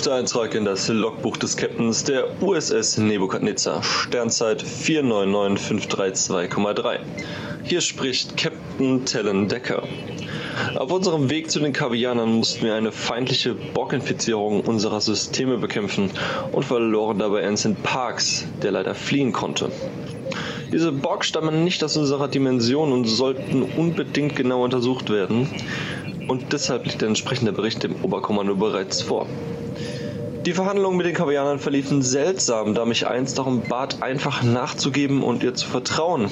Zwölfter Eintrag in das Logbuch des Captains der USS Nebukadnezar, Sternzeit 499532,3. Hier spricht Captain Talon Decker. Auf unserem Weg zu den Kavianern mussten wir eine feindliche Borg-Infizierung unserer Systeme bekämpfen und verloren dabei Ensign Parks, der leider fliehen konnte. Diese Borg stammen nicht aus unserer Dimension und sollten unbedingt genau untersucht werden. Und deshalb liegt der entsprechende Bericht dem Oberkommando bereits vor. Die Verhandlungen mit den Kavianern verliefen seltsam, da mich eins darum bat, einfach nachzugeben und ihr zu vertrauen.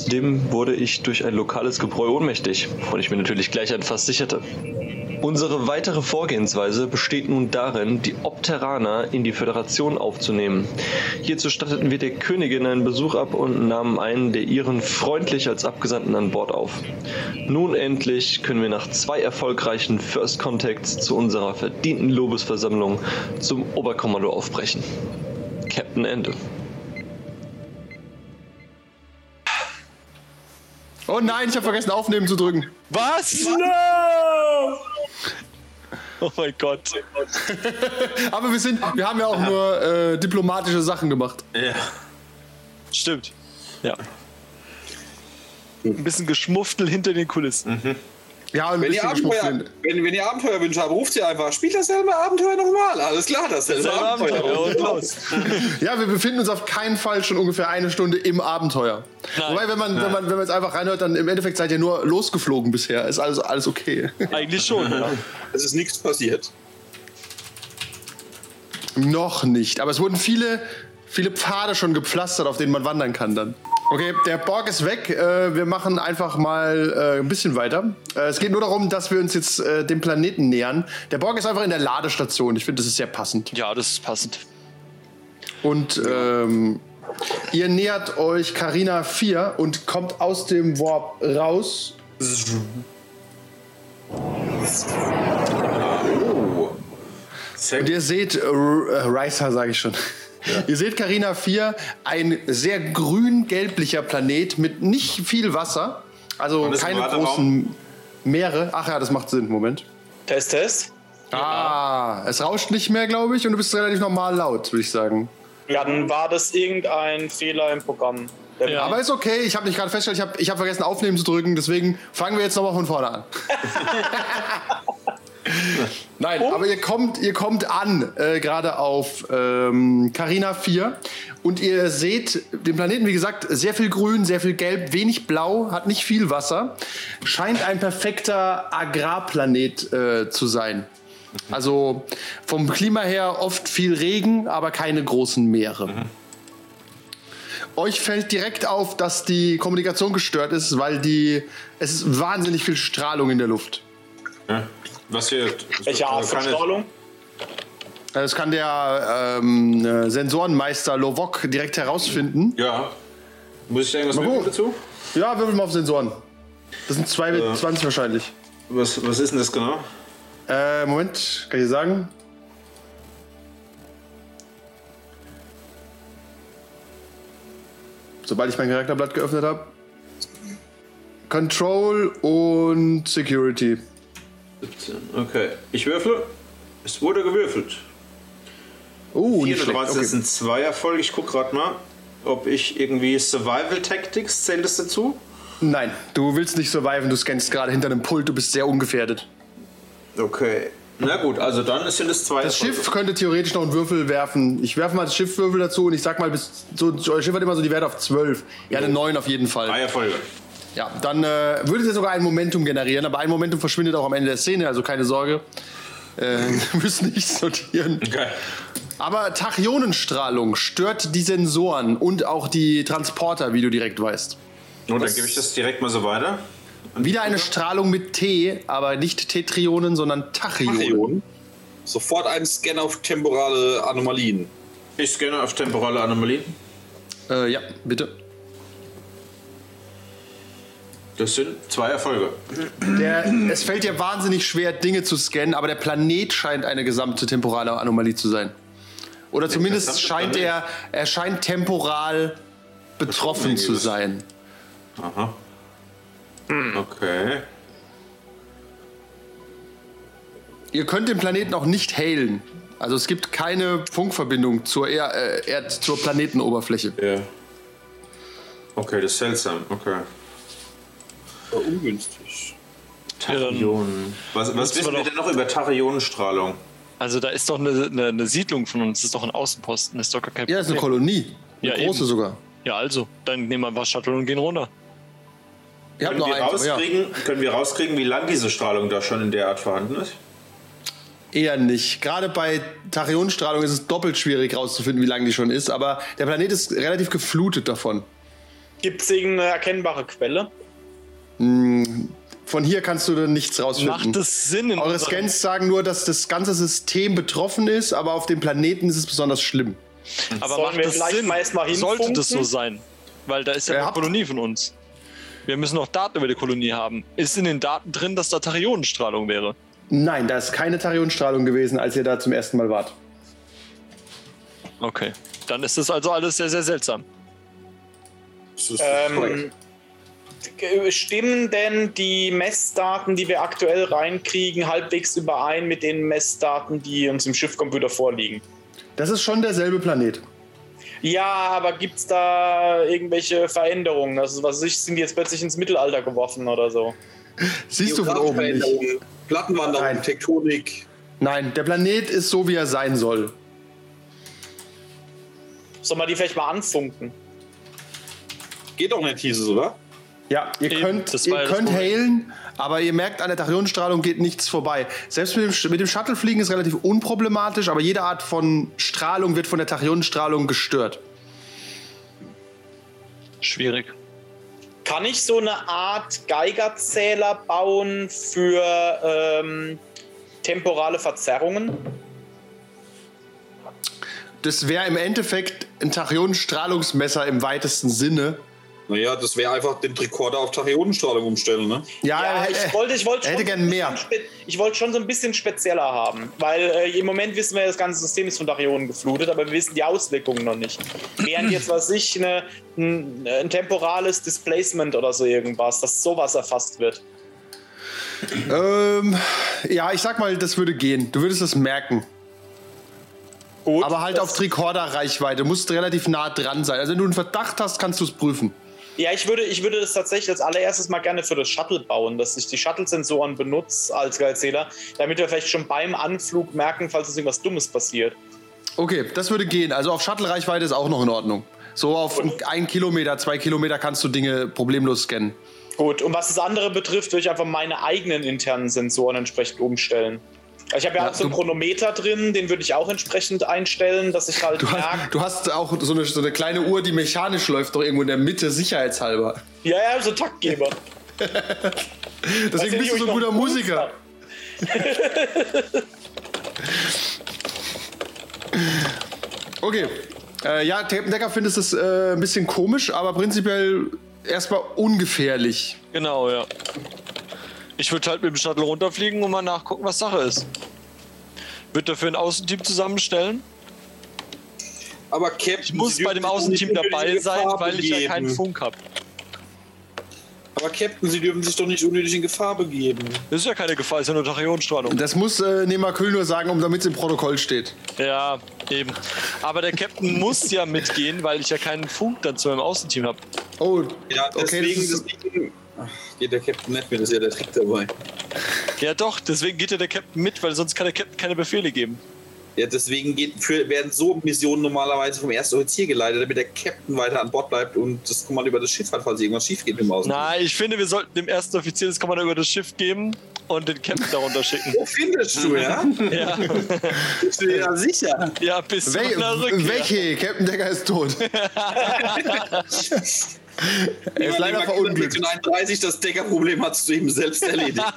Zudem wurde ich durch ein lokales Gebräu ohnmächtig, wovon ich mir natürlich gleich ein Fass sicherte. Unsere weitere Vorgehensweise besteht nun darin, die Opteraner in die Föderation aufzunehmen. Hierzu statteten wir der Königin einen Besuch ab und nahmen einen der ihren freundlich als Abgesandten an Bord auf. Nun endlich können wir nach zwei erfolgreichen First Contacts zu unserer verdienten Lobesversammlung zum Oberkommando aufbrechen. Captain Ende. Oh nein, ich habe vergessen aufnehmen zu drücken. Was? No! Oh mein Gott. Aber wir sind, wir haben ja auch nur äh, diplomatische Sachen gemacht. Ja. Stimmt. Ja. Ein bisschen Geschmuftel hinter den Kulissen. Ja, ein Wenn ihr, bisschen Abenteuer, sind. wenn, wenn ihr Abenteuerwünsche habt, ruft sie einfach. Spielt dasselbe Abenteuer nochmal. Alles klar, dasselbe, Selber Abenteuer. Abenteuer und los. Ja, wir befinden uns auf keinen Fall schon ungefähr eine Stunde im Abenteuer. Nein. Wobei, wenn man, wenn man, wenn man jetzt einfach reinhört, dann im Endeffekt seid ihr nur losgeflogen bisher. Ist also alles okay. Eigentlich schon, ja. Es ist nichts passiert. Noch nicht. Aber es wurden viele, viele Pfade schon gepflastert, auf denen man wandern kann dann. Okay, der Borg ist weg. Äh, wir machen einfach mal äh, ein bisschen weiter. Äh, es geht nur darum, dass wir uns jetzt dem Planeten nähern. Der Borg ist einfach in der Ladestation. Ich finde, das ist sehr passend. Ja, das ist passend. Und ähm, ihr nähert euch Carina 4 und kommt aus dem Warp raus. Sehr Und ihr seht, äh, Ricer sage ich schon. Ihr seht Carina 4, ein sehr grün-gelblicher Planet mit nicht viel Wasser. Also keine großen Meere. Ach ja, das macht Sinn. Moment. Test, Test. Ah, es rauscht nicht mehr, glaube ich, und du bist relativ normal laut, würde ich sagen. Ja, dann war das irgendein Fehler im Programm. Ja. Aber ist okay, ich habe nicht gerade festgestellt, ich habe ich hab vergessen aufnehmen zu drücken, deswegen fangen wir jetzt nochmal von vorne an. Nein, aber ihr kommt, ihr kommt an, äh, gerade auf ähm, Carina 4 und ihr seht den Planeten, wie gesagt, sehr viel grün, sehr viel gelb, wenig blau, hat nicht viel Wasser. Scheint ein perfekter Agrarplanet äh, zu sein. Also vom Klima her oft viel Regen, aber keine großen Meere. Euch fällt direkt auf, dass die Kommunikation gestört ist, weil die es ist wahnsinnig viel Strahlung in der Luft. Ja. Was hier? Welche Art von Strahlung? Das kann der ähm, äh, Sensorenmeister Lovok direkt herausfinden. Ja. Muss ich da irgendwas gucken. dazu? Ja, würfel mal auf Sensoren. Das sind 2 wahrscheinlich. Was, was ist denn das genau? Äh, Moment, kann ich dir sagen? Sobald ich mein Charakterblatt geöffnet habe. Control und Security. 17. Okay. Ich würfle. Es wurde gewürfelt. Oh, nicht 4 schlecht. das Okay. sind zwei Erfolge. Ich guck gerade mal, ob ich irgendwie Survival Tactics zählt das dazu. Nein, du willst nicht surviven, du scannst gerade hinter einem Pult, du bist sehr ungefährdet. Okay. Na gut, also dann sind es zwei. Das. Schiff könnte theoretisch noch einen Würfel werfen. Ich werfe mal das Schiffwürfel dazu und ich sag mal, bis, so, euer Schiff hat immer so die Werte auf 12. Ja, eine 9 auf jeden Fall. Drei Erfolge. Ja, dann äh, würde es sogar ein Momentum generieren, aber ein Momentum verschwindet auch am Ende der Szene, also keine Sorge. Äh, wir müssen nicht sortieren. Okay. Aber Tachyonenstrahlung stört die Sensoren und auch die Transporter, wie du direkt weißt. Und dann gebe ich das direkt mal so weiter. Wieder eine Strahlung mit T, aber nicht Tetrionen, sondern Tachyonen. Tachyonen. Sofort ein Scan auf temporale Anomalien. Ich scanne auf temporale Anomalien. Äh, ja, bitte. Das sind zwei Erfolge. Der, es fällt dir wahnsinnig schwer, Dinge zu scannen, aber der Planet scheint eine gesamte temporale Anomalie zu sein. Oder zumindest gesamte scheint Planet? er, er scheint temporal betroffen zu sein. Aha. Okay. Ihr könnt den Planeten auch nicht hailen. Also es gibt keine Funkverbindung zur, er äh, Erd zur Planetenoberfläche. Ja. Okay, das ist seltsam. Okay. War ungünstig. Tachyonen. Was, was wissen wir wir denn noch über Tachyonenstrahlung? Also da ist doch eine, eine, eine Siedlung von uns, das ist doch ein Außenposten, das ist doch gar kein Ja, das ist eine. Kolonie. Eine Ja, große eben. sogar. Ja, also, dann nehmen wir einfach Shuttle und gehen runter. Können wir, eins, aber ja. rauskriegen, können wir rauskriegen, wie lang diese Strahlung da schon in der Art vorhanden ist? Eher nicht. Gerade bei Tachyonenstrahlung ist es doppelt schwierig rauszufinden, wie lang die schon ist, aber der Planet ist relativ geflutet davon. Gibt es irgendeine erkennbare Quelle? Von hier kannst du dann nichts rausfinden. Macht es Sinn in Eure Scans sagen nur, dass das ganze System betroffen ist, aber auf dem Planeten ist es besonders schlimm. Aber Sollen macht wir das vielleicht Sinn? mal erstmal Sollte das so sein? Weil da ist ja eine habt- Kolonie von uns. Wir müssen noch Daten über die Kolonie haben. Ist in den Daten drin, dass da Tachyonenstrahlung wäre? Nein, da ist keine Tachyonenstrahlung gewesen, als ihr da zum ersten Mal wart. Okay. Dann ist das also alles sehr, sehr seltsam. Das ist Ähm, korrekt. G- stimmen denn die Messdaten, die wir aktuell reinkriegen, halbwegs überein mit den Messdaten, die uns im Schiffcomputer vorliegen? Das ist schon derselbe Planet. Ja, aber gibt es da irgendwelche Veränderungen? Also, was ich, sind die jetzt plötzlich ins Mittelalter geworfen oder so? Siehst du von oben nicht. Plattenwanderung, Nein. Tektonik. Nein, der Planet ist so, wie er sein soll. Soll man die vielleicht mal anfunken? Geht doch nicht, hieß es, oder? Ja, ihr Eben, könnt, das ihr könnt hailen, aber ihr merkt, an der Tachyonenstrahlung geht nichts vorbei. Selbst mit dem, mit dem Shuttlefliegen ist relativ unproblematisch, aber jede Art von Strahlung wird von der Tachyonenstrahlung gestört. Schwierig. Kann ich so eine Art Geigerzähler bauen für ähm, temporale Verzerrungen? Das wäre im Endeffekt ein Tachyonenstrahlungsmesser im weitesten Sinne. Naja, das wäre einfach den Tricorder auf Tachyonenstrahlung umstellen, ne? Ja, Ja, er- ich wollte, ich wollte schon hätte gern so ein mehr. Ich wollte schon so ein bisschen spezieller haben, weil äh, im Moment wissen wir, das ganze System ist von Tachyonen geflutet, aber wir wissen die Auswirkungen noch nicht. Während jetzt, was ich, eine, ein, ein temporales Displacement oder so irgendwas, dass sowas erfasst wird. Ähm, ja, ich sag mal, das würde gehen. Du würdest es merken. Gut, Aber halt auf Tricorder-Reichweite. Du musst relativ nah dran sein. Also wenn du einen Verdacht hast, kannst du es prüfen. Ja, ich würde, ich würde das tatsächlich als allererstes mal gerne für das Shuttle bauen, dass ich die Shuttle-Sensoren benutze als Geilerzähler, damit wir vielleicht schon beim Anflug merken, falls uns irgendwas Dummes passiert. Okay, das würde gehen. Also auf Shuttle-Reichweite ist auch noch in Ordnung. So auf ein Kilometer, zwei Kilometer kannst du Dinge problemlos scannen. Gut, und was das andere betrifft, würde ich einfach meine eigenen internen Sensoren entsprechend umstellen. Ich habe ja, Ja, auch so einen Chronometer drin, den würde ich auch entsprechend einstellen, dass ich halt Du merke. hast, du hast auch so eine, so eine kleine Uhr, die mechanisch läuft, doch irgendwo in der Mitte, sicherheitshalber. Ja, ja, so Taktgeber. Deswegen bist du so ein guter Musiker. Okay. Äh, ja, Tapendecker findest es äh, ein bisschen komisch, aber prinzipiell erstmal ungefährlich. Genau, ja. Ich würde halt mit dem Shuttle runterfliegen und mal nachgucken, was Sache ist. Würde dafür ein Außenteam zusammenstellen. Aber Captain, Ich muss bei dem Außenteam dabei sein, weil ich ja keinen. Funk habe. Aber Captain, Sie dürfen sich doch nicht unnötig in Gefahr begeben. Das ist ja keine Gefahr, ist ja nur Tachyonstrahlung. Das muss äh, Nemakül nur sagen, um damit es im Protokoll steht. Ja, eben. Aber der Captain muss ja mitgehen, weil ich ja keinen Funk dann zu meinem Außenteam habe. Oh, Ja, okay, deswegen, das ist, deswegen ach, geht der Captain nicht mit, das ist ja der Trick dabei. Ja doch, deswegen geht ja der Captain mit, weil sonst kann der Captain keine Befehle geben. Ja, deswegen geht, für, werden so Missionen normalerweise vom ersten Offizier geleitet, damit der Captain weiter an Bord bleibt und das Kommando über das Schiff hat, falls irgendwas schief geht mit dem Außen. Na, ich finde, wir sollten dem ersten Offizier das Kommando über das Schiff geben und den Captain darunter schicken. Wo findest du, ja? Ja, Bist du dir da sicher? ja bis einer Rückkehr. welche? Captain Decker ist tot. er ist leider verunglückt. 39, das Deckerproblem hast du ihm selbst erledigt.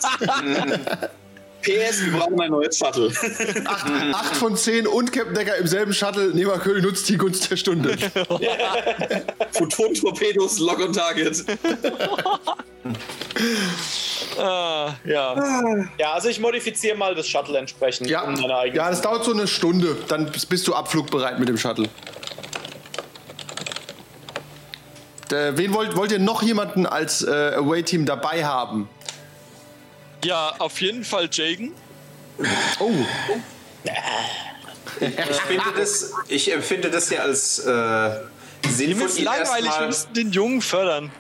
PS, wir brauchen ein neues Shuttle. 8 von 10 und Captain Decker im selben Shuttle. Neberköhl nutzt die Gunst der Stunde. Photon-Torpedos, Lock on Target. Ah, ja. Ja, also ich modifiziere mal das Shuttle entsprechend. Ja, um ja, das dauert so eine Stunde. Dann bist du abflugbereit mit dem Shuttle. Äh, wen wollt, wollt ihr noch jemanden als äh, Away-Team dabei haben? ja, auf jeden Fall Jagen. Oh, Ich, finde das, ich empfinde das ja als äh, sinnvoll. ist ihn langweilig, wir erstmal- müssen den Jungen fördern.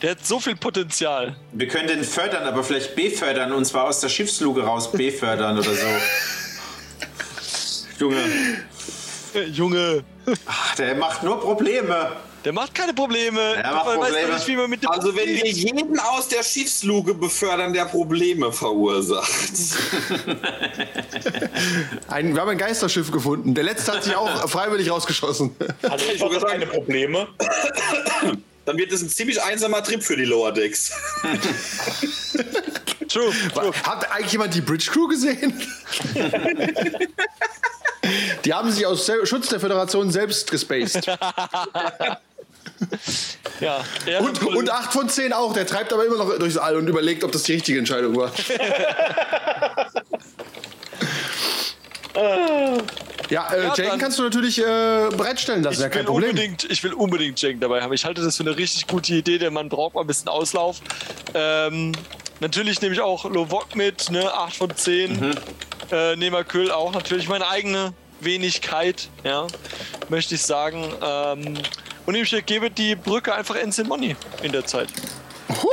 Der hat so viel Potenzial. Wir können den fördern, aber vielleicht befördern und zwar aus der Schiffsluge raus befördern oder so. Junge, Äh, Junge, ach, der macht nur Probleme. Der macht keine Probleme. Er macht Probleme. nicht, wie man mit dem Also wenn wir jeden aus der Schiffsluge befördern, der Probleme verursacht. ein, wir haben ein Geisterschiff gefunden. Der letzte hat sich auch freiwillig rausgeschossen. Also ich habe keine Probleme. Dann wird es ein ziemlich einsamer Trip für die Lower Decks. True, true. Hat eigentlich jemand die Bridge Crew gesehen? die haben sich aus Schutz der Föderation selbst gespaced. Ja, Und, und 8 von 10 auch. Der treibt aber immer noch durchs All und überlegt, ob das die richtige Entscheidung war. ja, äh, Ja, dann- kannst du natürlich äh, bereitstellen lassen, ja kein Problem. unbedingt, ich will unbedingt Jagen dabei haben. Ich halte das für eine richtig gute Idee, denn man braucht mal ein bisschen Auslauf. Ähm, natürlich nehme ich auch Lovok mit, ne? 8 von 10. Mhm. Äh, Nehmerküll auch natürlich meine eigene Wenigkeit, ja, möchte ich sagen. Ähm, und ich gebe die Brücke einfach Ensign Money in der Zeit. Puh.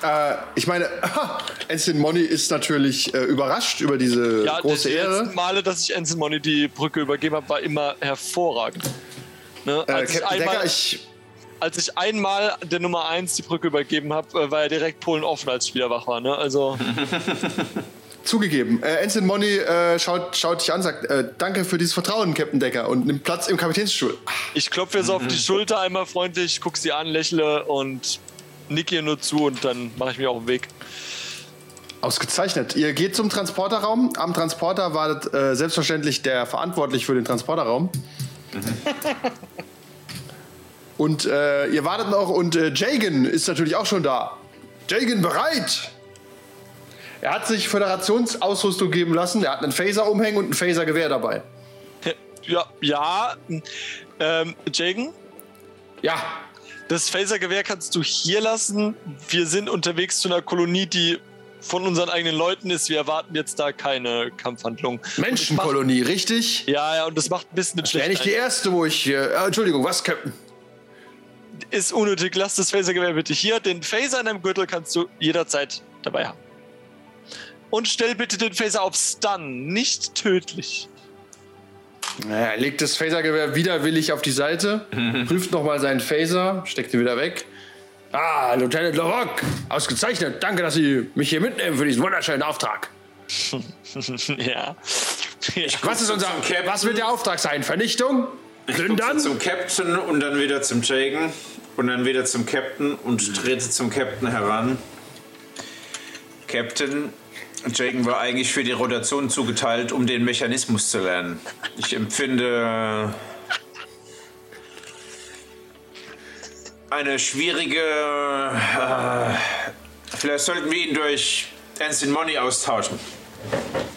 Äh, ich meine, Ensign Money ist natürlich äh, überrascht über diese Ja, große die Ehre. letzten Male, dass ich Ensign Money die Brücke übergeben habe, war immer hervorragend. Ne? Äh, Als, ich einmal, Decker, ich, als ich einmal der Nummer 1 die Brücke übergeben habe, äh, war er direkt Polen offen, als ich wieder wach war. Ne? Also, zugegeben. Äh, Ensign Money äh, schaut, schaut dich an, sagt, äh, danke für dieses Vertrauen, Captain Decker, und nimmt Platz im Kapitänsstuhl. ich klopfe jetzt auf die Schulter einmal freundlich, gucke sie an, lächle und nicke ihr nur zu und dann mache ich mich auf den Weg. Ausgezeichnet. Ihr geht zum Transporterraum. Am Transporter wartet äh, selbstverständlich der verantwortlich für den Transporterraum. und äh, ihr wartet noch und äh, Jagan ist natürlich auch schon da. Jagan bereit! Er hat sich Föderationsausrüstung geben lassen. Er hat einen Phaser umhängen und ein Phasergewehr dabei. Ja, ja. Ähm, Jagen, Ja, das Phasergewehr kannst du hier lassen. Wir sind unterwegs zu einer Kolonie, die von unseren eigenen Leuten ist. Wir erwarten jetzt da keine Kampfhandlung. Menschenkolonie, richtig? Ja, ja, und das macht ein bisschen den Wäre nicht die erste, wo ich. Äh, Entschuldigung, was, Captain? Ist unnötig. Lass das Phasergewehr bitte hier. Den Phaser in deinem Gürtel kannst du jederzeit dabei haben. Und stell bitte den Phaser auf Stun, nicht tödlich. Naja, Er legt das Phasergewehr widerwillig auf die Seite, prüft nochmal seinen Phaser, steckt ihn wieder weg. Ah, Lieutenant Larocque, ausgezeichnet. Danke, dass Sie mich hier mitnehmen für diesen wunderschönen Auftrag. ja. Was ist unser, Captain. was wird der Auftrag sein? Vernichtung? Plündern? Zum Captain und dann wieder zum Jagen und dann wieder zum Captain und trete zum Captain heran. Captain, Jagan war eigentlich für die Rotation zugeteilt, um den Mechanismus zu lernen. Ich empfinde eine schwierige. Äh, vielleicht sollten wir ihn durch Ensign Money austauschen.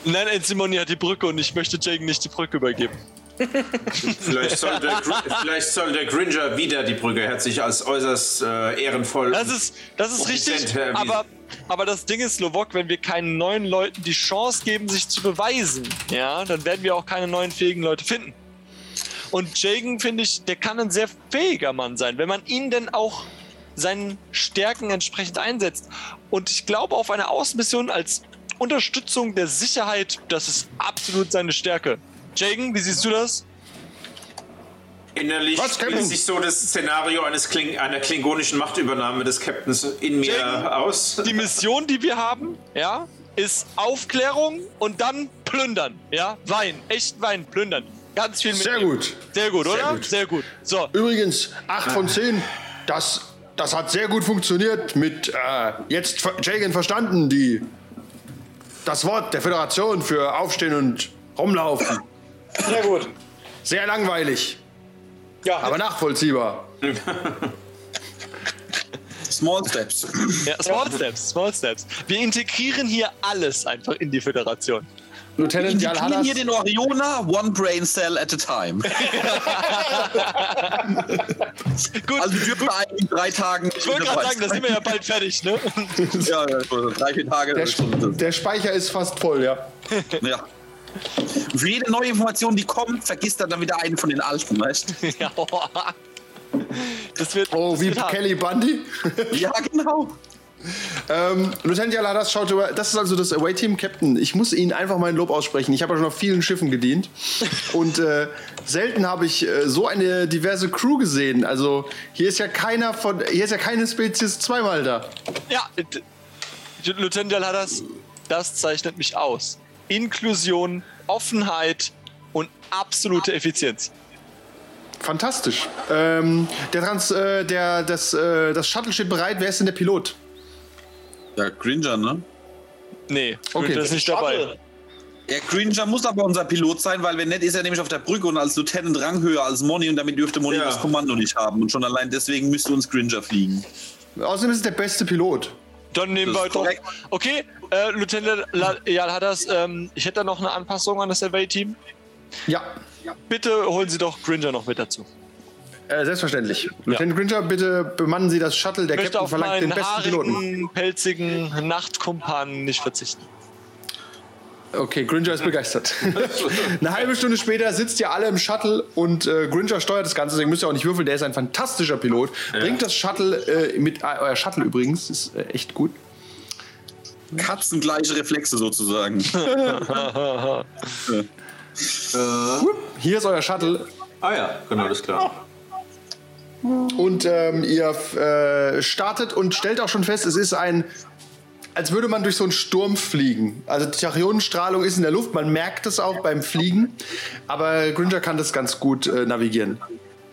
Nein, Enzimoni hat die Brücke und ich möchte Jagen nicht die Brücke übergeben. Vielleicht soll, der, vielleicht soll der Gringer wieder die Brücke. Er hat sich als äußerst äh, ehrenvoll. Das ist, das ist richtig, erwiesen. aber, aber das Ding ist, Lovok, wenn wir keinen neuen Leuten die Chance geben, sich zu beweisen, ja, dann werden wir auch keine neuen fähigen Leute finden. Und Jagan, finde ich, der kann ein sehr fähiger Mann sein, wenn man ihn denn auch seinen Stärken entsprechend einsetzt. Und ich glaube, auf eine Außenmission als Unterstützung der Sicherheit, das ist absolut seine Stärke. Jagan, wie siehst du das? Innerlich Was, spielt sich so das Szenario eines Kling einer klingonischen Machtübernahme des Captains in mir Jagan, aus. Die Mission, die wir haben, ja, ist Aufklärung und dann plündern, ja, Wein, echt Wein, plündern. Ganz viel mit Sehr gut. Sehr gut, oder? gut. Sehr gut. So, Übrigens, 8 von 10, das, das hat sehr gut funktioniert mit äh, jetzt Jagan verstanden, die das Wort der Föderation für Aufstehen und Rumlaufen. Sehr gut. Sehr langweilig, Ja, aber nachvollziehbar. Small Steps. ja, Small Steps, Small Steps. Wir integrieren hier alles einfach in die Föderation. Lieutenant Wir Jalhadas, hier den Orioner, one brain cell at a time. Gut, Also wir dürfen eigentlich in drei Tagen. ich wollte gerade sagen, da sind wir ja bald fertig, ne? Ja, ja, drei, vier Tage. der, der Speicher ist fast voll, ja. Ja. Und für jede neue Information, die kommt, vergisst er dann wieder einen von den alten, weißt du? ja, das wird. Oh, das wie wird. Kelly Bundy. Ja, genau. Ähm, Lieutenant Jalhadas schaut über. Das ist also das Away-Team Captain. Ich muss Ihnen einfach mein Lob aussprechen. Ich habe ja schon auf vielen Schiffen gedient. Und äh, selten habe ich äh, so eine diverse Crew gesehen. Also hier ist ja keiner von. Hier ist ja keine Spezies zweimal da. Ja, Lieutenant Jalhadas, das zeichnet mich aus. Inklusion, Offenheit und absolute Effizienz. Fantastisch. Ähm, der Trans, äh, der, das, äh, das Shuttle steht bereit. Wer ist denn der Pilot? Ja, Gringer, ne? Nee, Okay. das ist nicht dabei. Ja, Gringer muss aber unser Pilot sein, weil wenn nicht, ist er nämlich auf der Brücke und als Lieutenant Rang höher als Moni und damit dürfte Moni Ja. das Kommando nicht haben. Und schon allein deswegen müsste uns Gringer fliegen. Außerdem ist es der beste Pilot. Dann nehmen Das wir doch. Okay, äh, Lieutenant La- Jalhadas, ähm, ich hätte da noch eine Anpassung an das Survey-Team. Ja, Bitte holen Sie doch Gringer noch mit dazu. äh, selbstverständlich. Lieutenant Gringer, bitte bemannen Sie das Shuttle. Der Captain verlangt den besten Piloten. haarigen, pelzigen Nachtkumpan nicht verzichten. Okay, Gringer ist begeistert. Eine halbe Stunde später sitzt ihr alle im Shuttle und äh, Gringer steuert das Ganze, deswegen müsst ihr auch nicht würfeln. Der ist ein fantastischer Pilot. Bringt das Shuttle äh, mit, äh, euer Shuttle übrigens, ist äh, echt gut. Katzengleiche Reflexe sozusagen. Hier ist euer Shuttle Ah ja, genau, das ist klar. und ähm, ihr äh, startet und stellt auch schon fest, es ist ein, als würde man durch so einen Sturm fliegen. Also die Tachyonenstrahlung ist in der Luft, man merkt es auch beim Fliegen, aber Gringer kann das ganz gut äh, navigieren.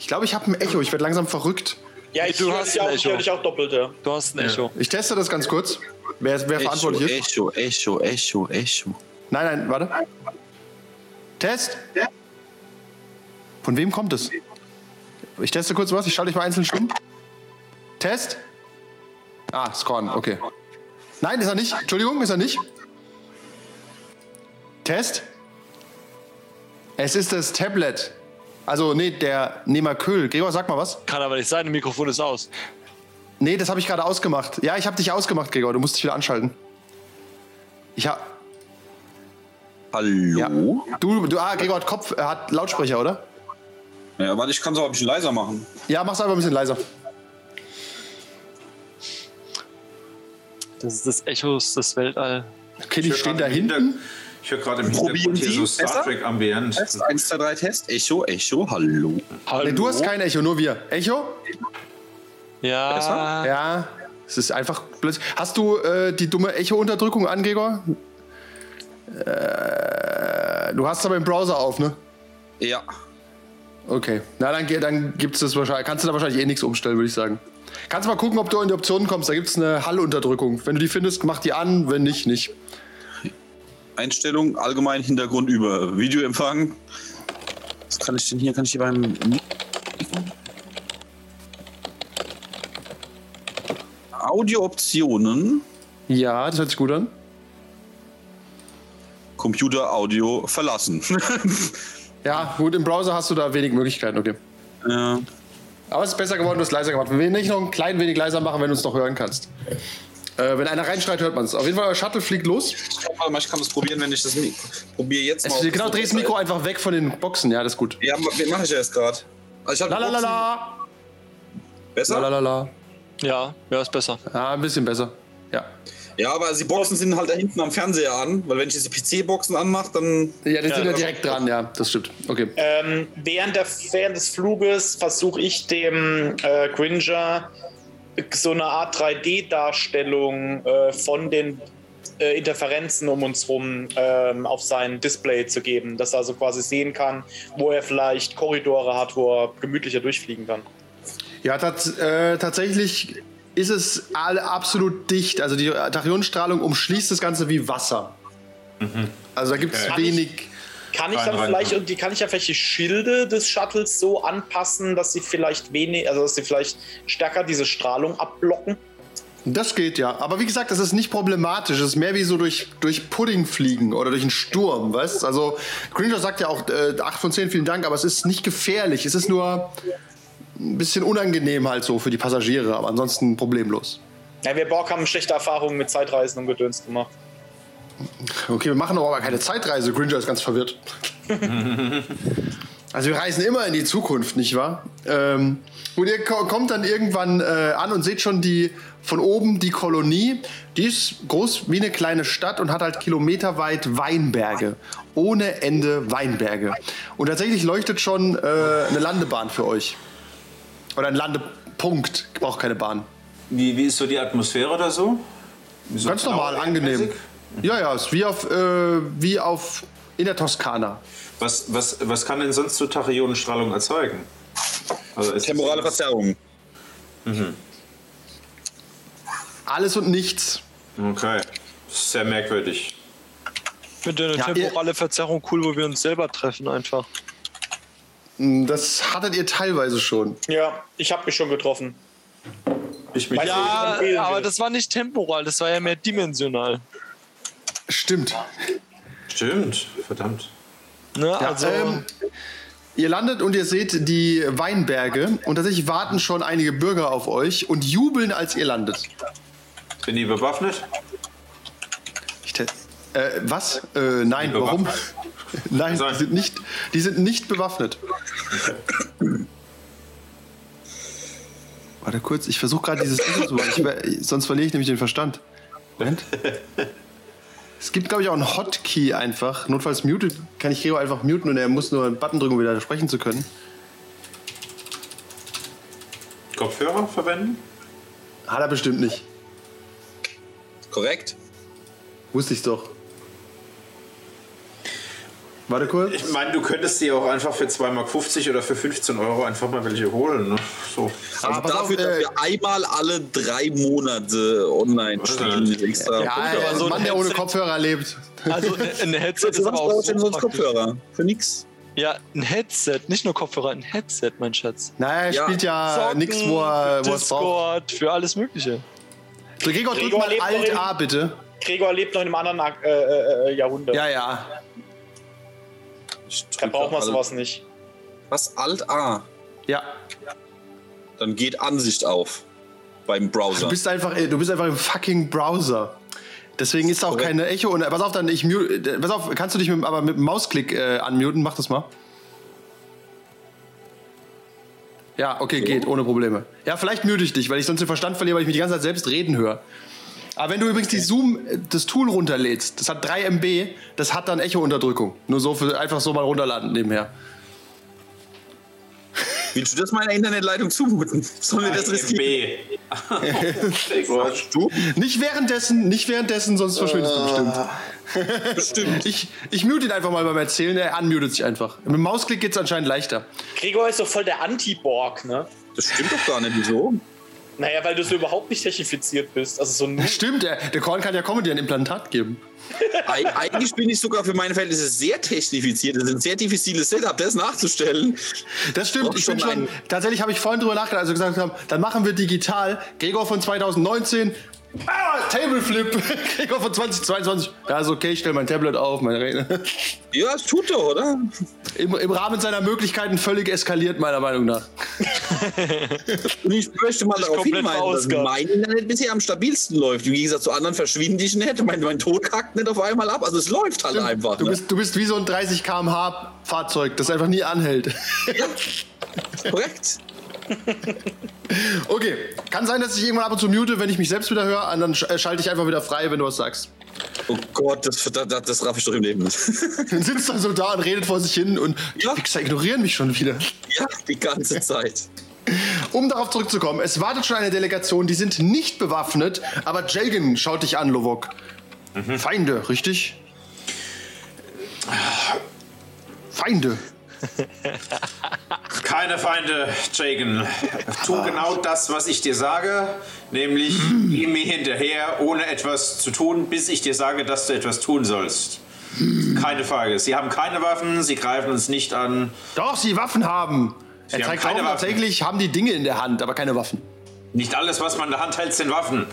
Ich glaube, ich habe ein Echo, ich werde langsam verrückt. Ja, ich Du höre hast dich auch, ich Echo. auch doppelt, ja. Du hast ein Echo. Ich teste das ganz kurz, wer, wer verantwortlich ist. Echo, Echo, Echo, Echo. Nein, nein, warte. Test. Von wem kommt es? Ich teste kurz was, ich schalte dich mal einzeln stumm. Test. Ah, Scorn, okay. Nein, ist er nicht. Entschuldigung, ist er nicht. Test. Es ist das Tablet. Also, nee, der Nehmerköhl. Gregor, sag mal was. Kann aber nicht sein, das Mikrofon ist aus. Nee, das habe ich gerade ausgemacht. Ja, ich habe dich ausgemacht, Gregor. Du musst dich wieder anschalten. Ich hab. Hallo? Ja. Du, du, ah, Gregor hat Kopf, er hat Lautsprecher, oder? Ja, warte, ich kann es auch ein bisschen leiser machen. Ja, mach's einfach ein bisschen leiser. Das ist das Echo des Weltall. Okay, die Ich höre stehen da gerade im hinten. Ich höre gerade im Hintergrund hier so Star besser? Trek Ambient. Test, 1, 2, 3, Test. Echo, Echo, hallo. Hallo? Nee, du hast kein Echo, nur wir. Echo? Ja. Besser? Ja. Es ist einfach plötzlich. Hast du äh, die dumme Echo-Unterdrückung an, Gregor? Äh, du hast aber im Browser auf, ne? Ja. Okay. Na, dann, dann gibt's das wahrscheinlich. Kannst du da wahrscheinlich eh nichts umstellen, würde ich sagen. Kannst mal gucken, ob du in die Optionen kommst. Da gibt's eine Hallunterdrückung. Wenn du die findest, mach die an. Wenn nicht, nicht. Einstellung, allgemein Hintergrund über Videoempfang. Was kann ich denn hier? Kann ich hier beim. Audiooptionen, Ja, das hört sich gut an. Computer Audio verlassen. Ja, gut, im Browser hast du da wenig Möglichkeiten, okay. ja. Aber es ist besser geworden, du hast leiser gemacht. Wir werden nicht noch ein klein wenig leiser machen, wenn du uns noch hören kannst. Äh, wenn einer reinschreit, hört man es. Auf jeden Fall, euer Shuttle fliegt los. Warte mal, ich kann das probieren, wenn ich das Mikro. Probiere jetzt mal. Es, genau, dreh das Mikro einfach weg von den Boxen. Ja, das ist gut. Ja, wie mache ich ja jetzt gerade? Also ich hab La la la Boxen- la. Besser? La la la la. Ja, ja, ist besser. Ja, ein bisschen besser. Ja. Ja, aber die Boxen sind halt da hinten am Fernseher an, weil wenn ich diese PC-Boxen anmache, dann. Ja, die sind ja direkt dran, ja, das stimmt. Okay. Ähm, während, der, während des Fluges versuche ich dem äh, Gringer so eine Art 3D-Darstellung äh, von den äh, Interferenzen um uns rum ähm, auf sein Display zu geben, dass er also quasi sehen kann, wo er vielleicht Korridore hat, wo er gemütlicher durchfliegen kann. Ja, tats äh, tatsächlich ist es alle absolut dicht. Also die Tachyonstrahlung umschließt das Ganze wie Wasser. Also da gibt es ich- wenig. Kann ich dann vielleicht und die kann ich ja welche Schilde des Shuttles so anpassen, dass sie vielleicht wenig, also dass sie vielleicht stärker diese Strahlung abblocken? Das geht ja. Aber wie gesagt, das ist nicht problematisch. Es ist mehr wie so durch, durch Pudding fliegen oder durch einen Sturm, weißt Also Gringer sagt ja auch äh, 8 von 10, vielen Dank, aber es ist nicht gefährlich. Es ist nur ein bisschen unangenehm halt so für die Passagiere, aber ansonsten problemlos. Ja, wir Borg haben schlechte Erfahrungen mit Zeitreisen und Gedöns gemacht. Okay, wir machen aber keine Zeitreise. Gringer ist ganz verwirrt. also wir reisen immer in die Zukunft, nicht wahr? Ähm, und ihr ko- kommt dann irgendwann äh, an und seht schon die von oben die Kolonie. Die ist groß wie eine kleine Stadt und hat halt kilometerweit Weinberge. Ohne Ende Weinberge. Und tatsächlich leuchtet schon äh, eine Landebahn für euch. Oder ein Landepunkt. Braucht keine Bahn. Wie, wie ist so die Atmosphäre da so? So Ganz normal, blau- angenehm. mäßig? Ja, ja, ist wie auf, äh, wie auf in der Toskana. Was, was, was kann denn sonst so Tachyonenstrahlung erzeugen? Also ist Temporale Verzerrungen. Alles und nichts. Okay. Sehr merkwürdig. Ich finde eine Ja, temporale Verzerrung cool, wo wir uns selber treffen einfach. Das hattet ihr teilweise schon. Ja, ich habe mich schon getroffen. Ich mich Ja, empfehlen aber das war nicht temporal, das war ja mehr dimensional. Stimmt. Stimmt, verdammt. Ne? Ja, also, ähm, ihr landet und ihr seht die Weinberge und tatsächlich warten schon einige Bürger auf euch und jubeln, als ihr landet. Sind die bewaffnet? Ich äh, was? Äh, nein, Die warum? nein, die sind, nicht, die sind nicht bewaffnet. Warte kurz, ich versuche gerade dieses Echo zu machen, ich, ver- sonst verliere ich nämlich den Verstand. Moment. Es gibt, glaube ich, auch einen Hotkey einfach. Notfalls mutet, kann ich Gregor einfach muten und er muss nur einen Button drücken, um wieder sprechen zu können. Kopfhörer verwenden? Hat er bestimmt nicht. Korrekt? Wusste ich's doch. Warte kurz. Ich meine, du könntest die auch einfach für 2,50 Mark oder für 15 Euro einfach mal welche holen. Ne? So. Also pass auf, dafür, dass äh, wir einmal alle drei Monate online spielen extra. ja, er ist so ein ein Mann, der ohne Kopfhörer lebt. also ein Headset ist was aber auch brauchst du denn so. Kopfhörer? Für nix. Ja, ein Headset, nicht nur Kopfhörer, ein Headset, mein Schatz. Naja, er Ja, spielt ja nichts, wo er. Discord, für alles Mögliche. So, Gregor, drück Gregor mal lebt noch Alt in- A, bitte. Gregor lebt noch in einem anderen äh, äh, äh, Jahrhundert. Ja, ja. Ich da drück braucht man Alt- sowas nicht. Was? Alt A. Ja. Dann geht Ansicht auf. Beim Browser. Du bist einfach, du bist einfach im fucking Browser. Deswegen ist da auch Korrekt. keine Echo. Und, äh, pass auf, dann ich mute, äh, pass auf, kannst du dich mit, aber mit dem Mausklick äh, unmuten? Mach das mal. Ja, okay, geht, ohne Probleme. Ja, vielleicht mute ich dich, weil ich sonst den Verstand verliere, weil ich mich die ganze Zeit selbst reden höre. Aber wenn du übrigens die Zoom, äh, das Tool runterlädst, das hat 3 MB, das hat dann Echo-Unterdrückung. Nur so für einfach so mal runterladen nebenher. Willst du das meiner Internetleitung zumuten? Sollen wir das riskieren? B. Du? Nicht währenddessen, nicht währenddessen, sonst verschwindest du bestimmt. Bestimmt. Ich, ich mute ihn einfach mal beim Erzählen, er unmutet sich einfach. Mit dem Mausklick geht es anscheinend leichter. Gregor ist doch voll der Anti-Borg, ne? Das stimmt doch gar nicht. Wieso? Naja, weil du so überhaupt nicht technifiziert bist. Also so. Stimmt, der, der Korn kann ja Comedy ein Implantat geben. Eig- Eigentlich bin ich sogar für meine Verhältnisse sehr technifiziert. Das ist ein sehr diffiziles Setup, das nachzustellen. Das stimmt, ich bin schon schon. ein- Tatsächlich habe ich vorhin drüber nachgedacht, als wir gesagt haben, dann machen wir digital. Gregor von 2019. Ah, Table Flip. Gregor von 2022. Ja, ist okay, ich stelle mein Tablet auf, meine Rede. Ja, es tut doch, oder? Im, Im Rahmen seiner Möglichkeiten völlig eskaliert, meiner Meinung nach. Und ich möchte mal darauf hinweisen, dass mein Internet bisher am stabilsten läuft. Im Gegensatz zu anderen verschwinde ich nicht. Mein, mein Tod kackt nicht auf einmal ab. Also es läuft halt einfach. Du ne? bist, du bist wie so ein 30 km/h Fahrzeug, das einfach nie anhält. Korrekt. Okay, kann sein, dass ich irgendwann ab und zu mute, wenn ich mich selbst wieder höre, und dann äh, schalte ich einfach wieder frei, wenn du was sagst. Oh Gott, das, das, das, raff ich doch im Leben nicht. Dann sitzt er so da und redet vor sich hin und die Ja. Wichser ignorieren mich schon wieder. ja, die ganze Zeit. Um darauf zurückzukommen, es wartet schon eine Delegation, die sind nicht bewaffnet, aber Jelgen schaut dich an, Lovok. Feinde, richtig? Feinde. Keine Feinde, Jagan. Tu genau das, was ich dir sage, nämlich geh mir hinterher, ohne etwas zu tun, bis ich dir sage, dass du etwas tun sollst. Keine Frage. Sie haben keine Waffen, sie greifen uns nicht an. Doch, sie Waffen haben. Er Sie haben zeigt keine auch Waffen. tatsächlich, haben die Dinge in der Hand, aber keine Waffen. Nicht alles, was man in der Hand hält, sind Waffen.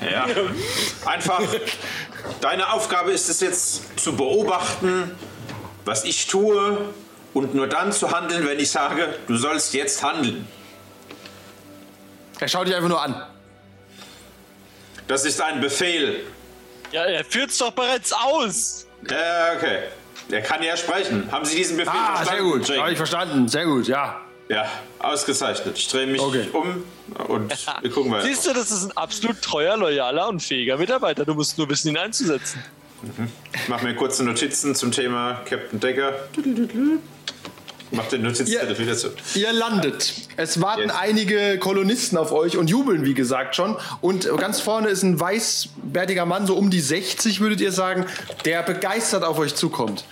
Ja. Einfach, deine Aufgabe ist es jetzt zu beobachten, was ich tue und nur dann zu handeln, wenn ich sage, du sollst jetzt handeln. Er schaut dich einfach nur an. Das ist ein Befehl. Ja, er führt's doch bereits aus. Ja, okay. Er kann ja sprechen. Haben Sie diesen Befehl Ah, sehr verstanden? gut. Jake? Habe ich verstanden. Sehr gut, ja. Ja, ausgezeichnet. Ich drehe mich Okay. um und wir gucken weiter. Siehst du, das ist ein absolut treuer, loyaler und fähiger Mitarbeiter. Du musst nur wissen, ihn einzusetzen. Ich mache mir kurze Notizen zum Thema Captain Decker. Mach den Notizzettel wieder zu. Ihr landet. Es warten Yes. einige Kolonisten auf euch und jubeln, wie gesagt, schon. Und ganz vorne ist ein weißbärtiger Mann, so um die 60, würdet ihr sagen, der begeistert auf euch zukommt.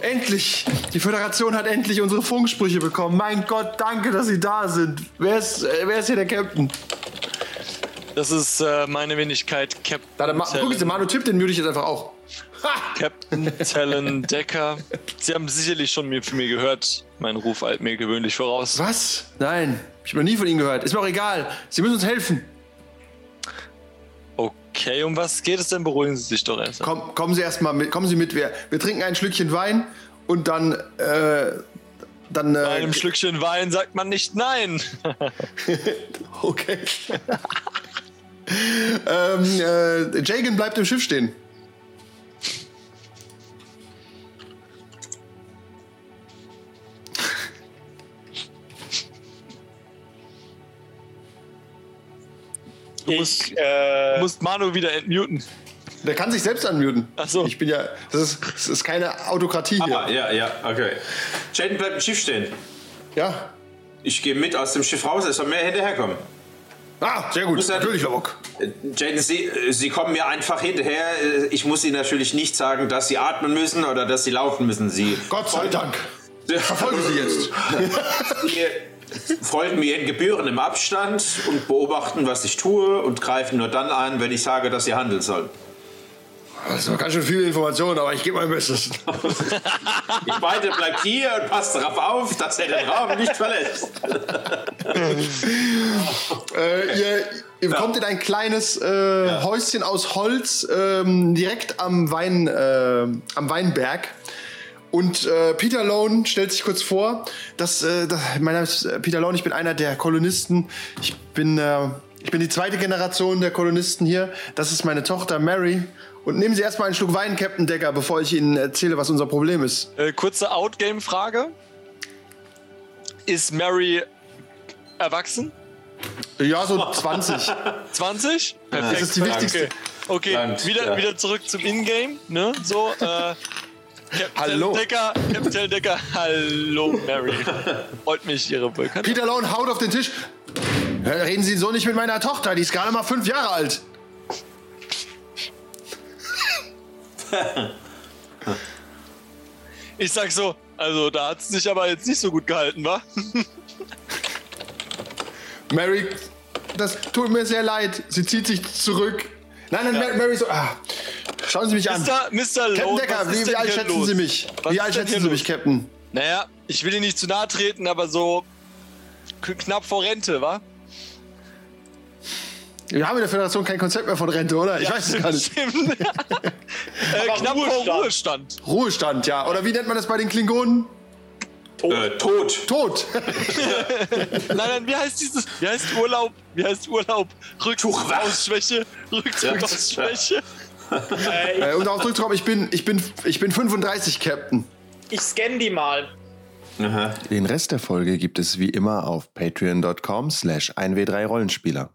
Endlich! Die Föderation hat endlich unsere Funksprüche bekommen. Mein Gott, danke, dass Sie da sind. Wer ist, äh, wer ist hier der Captain? Das ist äh, meine Wenigkeit, Da, da, Captain ma- guck, Manu Tipp, den mute ich jetzt einfach auch. Captain Talon Decker. Sie haben sicherlich schon mir, von mir gehört. Mein Ruf eilt mir gewöhnlich voraus. Was? Nein, ich habe noch nie von Ihnen gehört. Ist mir auch egal. Sie müssen uns helfen. Okay, um was geht es denn? Beruhigen Sie sich doch erst. Komm, kommen Sie erst mal mit. Kommen Sie mit. Wir, wir trinken ein Schlückchen Wein und dann. Äh, dann. Bei Äh, einem Schlückchen Wein sagt man nicht nein. Okay. ähm, äh, Jagan bleibt im Schiff stehen. Musst- Du äh, Du musst Manu wieder entmuten. Der kann sich selbst unmuten. Ach so. Ich bin ja. Das ist, das ist keine Autokratie hier. Ah, ja, ja, okay. Jaden bleibt im Schiff stehen. Ja. Ich gehe mit aus dem Schiff raus, es soll mehr hinterherkommen. Ah, sehr gut. Muss Natürlich, Lavok. Äh, Jaden, Sie, äh, Sie kommen mir einfach hinterher. Äh, Ich muss Ihnen natürlich nicht sagen, dass Sie atmen müssen oder dass Sie laufen müssen. Sie Gott sei Dank. Verfolge Sie jetzt. Folgen mir in gebührendem Abstand und beobachten, was ich tue und greifen nur dann ein, wenn ich sage, dass Sie handeln sollen. Das ist noch ganz schön viel Information, aber ich gebe mein Bestes. Die beide bleibt hier und passt darauf auf, dass er den Raum nicht verlässt. Äh, ihr ihr kommt in ein kleines äh, Häuschen aus Holz ähm, direkt am, Wein, äh, am Weinberg. Und äh, Peter Lone stellt sich kurz vor. Dass, äh, das, mein Name ist äh, Peter Lone, ich bin einer der Kolonisten. Ich bin, äh, ich bin die zweite Generation der Kolonisten hier. Das ist meine Tochter Mary. Und nehmen Sie erstmal einen Schluck Wein, Captain Decker, bevor ich Ihnen erzähle, was unser Problem ist. Äh, kurze Outgame-Frage. Ist Mary erwachsen? Ja, so 20. 20? Perfekt. Das ist die wichtigste. Okay, Land, wieder, ja. wieder zurück zum Ingame. Ne? So, äh, Captain Hallo. Decker, Captain Decker, hallo Mary. Freut mich, Ihre Vulkan. Peter Lone haut auf den Tisch. Ja, Reden Sie so nicht mit meiner Tochter, die ist gerade mal fünf Jahre alt. Ich sag so, also da hat es sich aber jetzt nicht so gut gehalten, wa? Mary, das tut mir sehr leid. Sie zieht sich zurück. Nein, nein, Mary- Mary so. Ah, schauen Sie mich an. Mr. Mr. Captain Decker, was ist wie, wie denn alt hier schätzen los? Sie mich? Was wie ist alt denn schätzen hier Sie mich? Captain? Naja, ich will Ihnen nicht zu nahe treten, aber so knapp vor Rente, wa? Wir haben in der Föderation kein Konzept mehr von Rente, oder? Ich weiß es gar nicht. Stimmt. äh, knapp vor Ruhestand. Ruhestand. Ruhestand, ja. Oder wie nennt man das bei den Klingonen? Äh, tot. Tod. Nein, nein, wie heißt dieses? Wie heißt Urlaub? Wie heißt Urlaub? Rückzug aus Schwäche. Rückzug aus Schwäche. Äh, und auch zurückzukommen, ich bin, ich, bin, ich bin 35, Captain. Ich scanne die mal. Aha. Den Rest der Folge gibt es wie immer auf patreon.com slash 1w3rollenspieler.